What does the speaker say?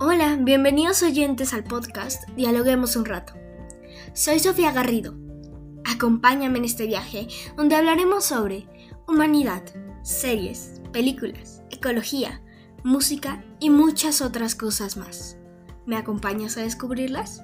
Hola, bienvenidos oyentes al podcast Dialoguemos un rato. Soy Sofía Garrido. Acompáñame en este viaje donde hablaremos sobre humanidad, series, películas, ecología, música y muchas otras cosas más. ¿Me acompañas a descubrirlas?